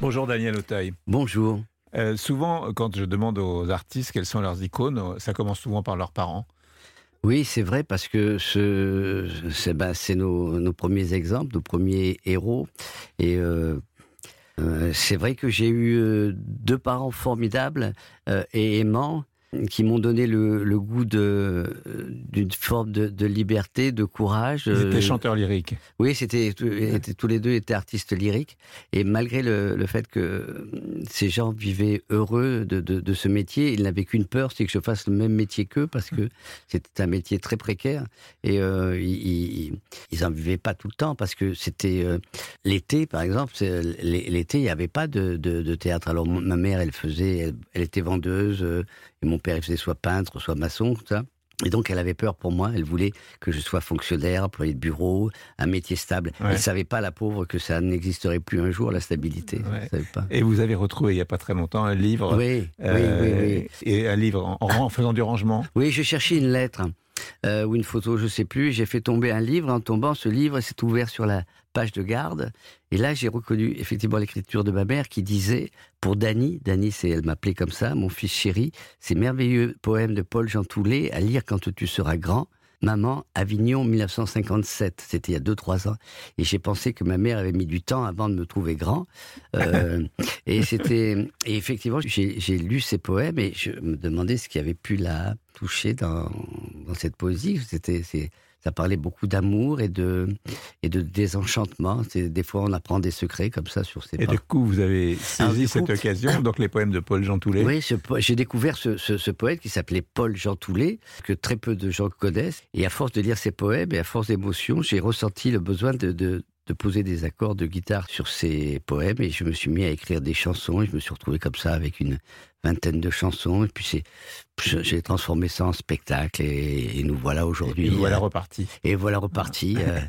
Bonjour Daniel Auteuil. Bonjour. Euh, souvent, quand je demande aux artistes quelles sont leurs icônes, ça commence souvent par leurs parents. Oui, c'est vrai parce que ce, c'est ben, nos, nos, premiers exemples, nos premiers héros. Et euh, euh, c'est vrai que j'ai eu deux parents formidables et aimants qui m'ont donné le, le goût d'une forme de, de, liberté, de courage. Ils étaient chanteurs lyriques. Oui, c'était tous les deux étaient artistes lyriques et malgré le, le fait que ces gens vivaient heureux de, de, de ce métier, ils n'avaient qu'une peur, c'est que je fasse le même métier qu'eux parce que c'était un métier très précaire et euh, ils, ils en vivaient pas tout le temps parce que c'était euh, l'été par exemple. L'été, il n'y avait pas de, théâtre. Alors ma mère, elle faisait, elle, elle était vendeuse. Euh, et mon père, il faisait soit peintre, soit maçon, tout ça. Et donc, elle avait peur pour moi. Elle voulait que je sois fonctionnaire, employé de bureau, un métier stable. Ouais. Elle savait pas, la pauvre, que ça n'existerait plus un jour, la stabilité. Ouais. pas. Et vous avez retrouvé, il y a pas très longtemps, un livre. Oui, euh, oui, oui, oui, Et un livre en, en faisant du rangement. Oui, je cherchais une lettre. Euh, ou une photo, je sais plus. J'ai fait tomber un livre. En tombant, ce livre s'est ouvert sur la page de garde. Et là, j'ai reconnu effectivement l'écriture de ma mère qui disait pour Dany, Dany, elle m'appelait comme ça, mon fils chéri, ces merveilleux poèmes de Paul Jean Toulet à lire quand tu seras grand. Maman, Avignon 1957, c'était il y a 2-3 ans. Et j'ai pensé que ma mère avait mis du temps avant de me trouver grand. Euh, et c'était, et effectivement, j'ai lu ces poèmes et je me demandais ce qui avait pu la toucher dans, dans cette poésie. C'était, ça parlait beaucoup d'amour et de, et de désenchantement. Des fois, on apprend des secrets comme ça sur ces Et pas. du coup, vous avez saisi Alors, cette coup, occasion, donc les poèmes de Paul Jean Toulet. Oui, j'ai découvert ce, ce, ce, poète qui s'appelait Paul Jean Toulet, que très peu de gens connaissent. Et à force de lire ses poèmes et à force d'émotion, j'ai ressenti le besoin de, de de poser des accords de guitare sur ces poèmes et je me suis mis à écrire des chansons et je me suis retrouvé comme ça avec une vingtaine de chansons et puis c'est j'ai transformé ça en spectacle et, et nous voilà aujourd'hui. Et, voilà reparti. Et voilà reparti. euh,